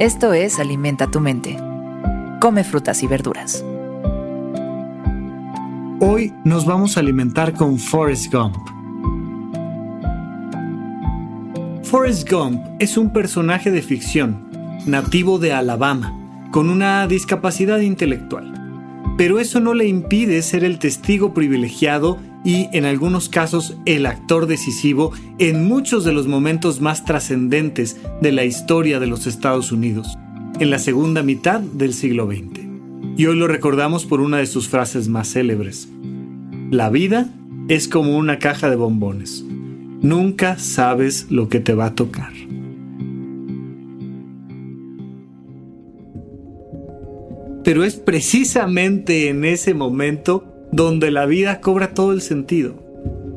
Esto es Alimenta tu mente. Come frutas y verduras. Hoy nos vamos a alimentar con Forrest Gump. Forrest Gump es un personaje de ficción, nativo de Alabama, con una discapacidad intelectual. Pero eso no le impide ser el testigo privilegiado y, en algunos casos, el actor decisivo en muchos de los momentos más trascendentes de la historia de los Estados Unidos, en la segunda mitad del siglo XX. Y hoy lo recordamos por una de sus frases más célebres. La vida es como una caja de bombones. Nunca sabes lo que te va a tocar. Pero es precisamente en ese momento donde la vida cobra todo el sentido,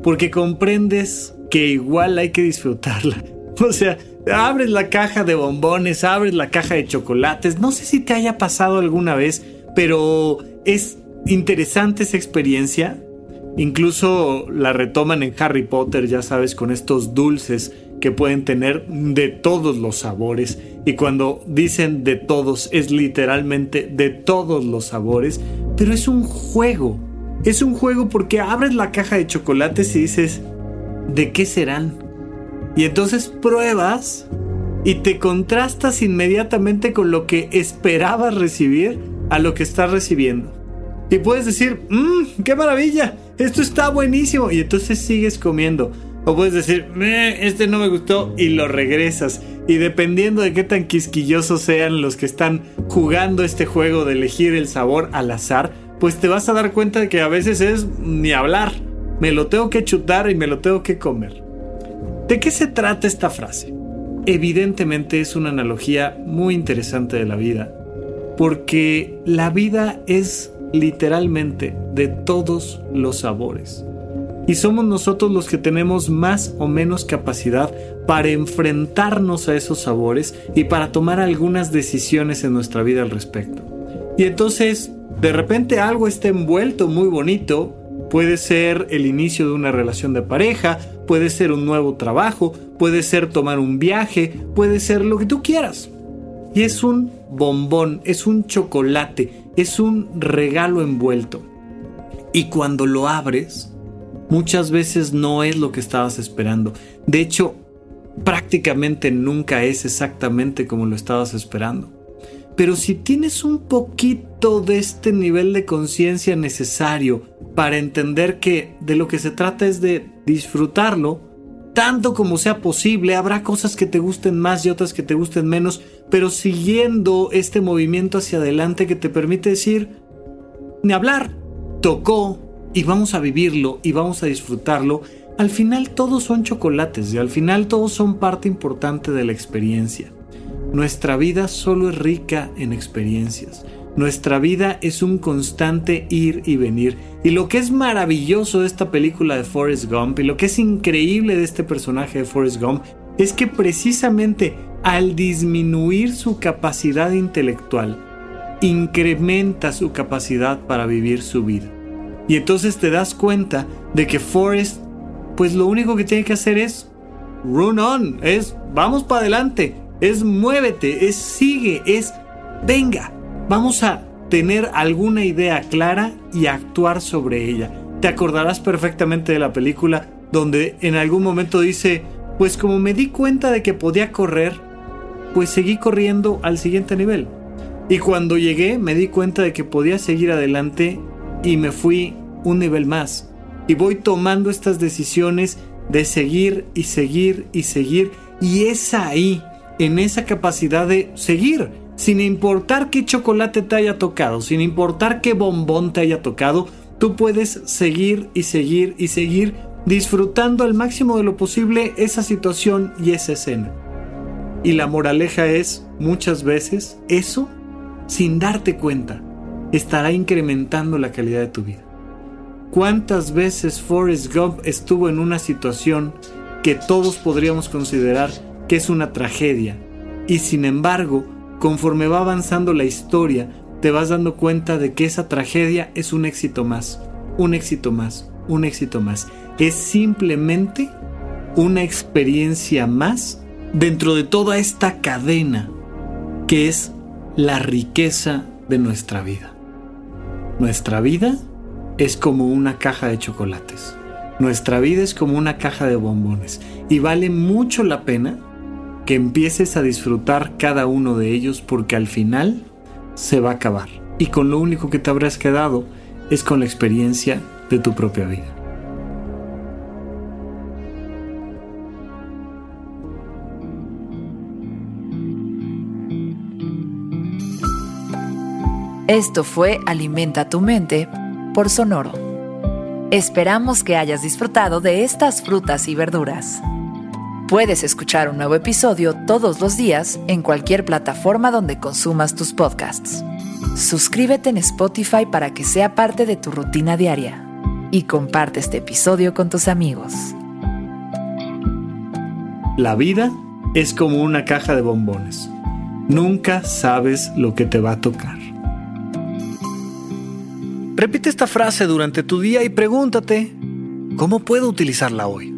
porque comprendes que igual hay que disfrutarla. O sea, abres la caja de bombones, abres la caja de chocolates, no sé si te haya pasado alguna vez, pero es interesante esa experiencia. Incluso la retoman en Harry Potter, ya sabes, con estos dulces que pueden tener de todos los sabores. Y cuando dicen de todos, es literalmente de todos los sabores. Pero es un juego. Es un juego porque abres la caja de chocolates y dices, ¿de qué serán? Y entonces pruebas y te contrastas inmediatamente con lo que esperabas recibir a lo que estás recibiendo. Y puedes decir, mmm, qué maravilla, esto está buenísimo. Y entonces sigues comiendo. O puedes decir, este no me gustó y lo regresas. Y dependiendo de qué tan quisquillosos sean los que están jugando este juego de elegir el sabor al azar, pues te vas a dar cuenta de que a veces es ni hablar. Me lo tengo que chutar y me lo tengo que comer. ¿De qué se trata esta frase? Evidentemente es una analogía muy interesante de la vida, porque la vida es literalmente de todos los sabores. Y somos nosotros los que tenemos más o menos capacidad para enfrentarnos a esos sabores y para tomar algunas decisiones en nuestra vida al respecto. Y entonces de repente algo está envuelto muy bonito, puede ser el inicio de una relación de pareja, puede ser un nuevo trabajo, puede ser tomar un viaje, puede ser lo que tú quieras. Y es un bombón, es un chocolate, es un regalo envuelto. Y cuando lo abres, muchas veces no es lo que estabas esperando. De hecho, prácticamente nunca es exactamente como lo estabas esperando. Pero si tienes un poquito de este nivel de conciencia necesario para entender que de lo que se trata es de disfrutarlo, tanto como sea posible, habrá cosas que te gusten más y otras que te gusten menos, pero siguiendo este movimiento hacia adelante que te permite decir, ni hablar, tocó y vamos a vivirlo y vamos a disfrutarlo, al final todos son chocolates y al final todos son parte importante de la experiencia. Nuestra vida solo es rica en experiencias. Nuestra vida es un constante ir y venir. Y lo que es maravilloso de esta película de Forrest Gump y lo que es increíble de este personaje de Forrest Gump es que precisamente al disminuir su capacidad intelectual, incrementa su capacidad para vivir su vida. Y entonces te das cuenta de que Forrest, pues lo único que tiene que hacer es run on, es vamos para adelante, es muévete, es sigue, es venga, vamos a tener alguna idea clara y actuar sobre ella. Te acordarás perfectamente de la película donde en algún momento dice, pues como me di cuenta de que podía correr, pues seguí corriendo al siguiente nivel. Y cuando llegué me di cuenta de que podía seguir adelante y me fui un nivel más. Y voy tomando estas decisiones de seguir y seguir y seguir. Y es ahí en esa capacidad de seguir, sin importar qué chocolate te haya tocado, sin importar qué bombón te haya tocado, tú puedes seguir y seguir y seguir disfrutando al máximo de lo posible esa situación y esa escena. Y la moraleja es, muchas veces, eso, sin darte cuenta, estará incrementando la calidad de tu vida. ¿Cuántas veces Forrest Gump estuvo en una situación que todos podríamos considerar que es una tragedia. Y sin embargo, conforme va avanzando la historia, te vas dando cuenta de que esa tragedia es un éxito más, un éxito más, un éxito más. Es simplemente una experiencia más dentro de toda esta cadena que es la riqueza de nuestra vida. Nuestra vida es como una caja de chocolates. Nuestra vida es como una caja de bombones y vale mucho la pena que empieces a disfrutar cada uno de ellos porque al final se va a acabar y con lo único que te habrás quedado es con la experiencia de tu propia vida. Esto fue Alimenta tu mente por Sonoro. Esperamos que hayas disfrutado de estas frutas y verduras. Puedes escuchar un nuevo episodio todos los días en cualquier plataforma donde consumas tus podcasts. Suscríbete en Spotify para que sea parte de tu rutina diaria y comparte este episodio con tus amigos. La vida es como una caja de bombones. Nunca sabes lo que te va a tocar. Repite esta frase durante tu día y pregúntate, ¿cómo puedo utilizarla hoy?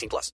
18 plus.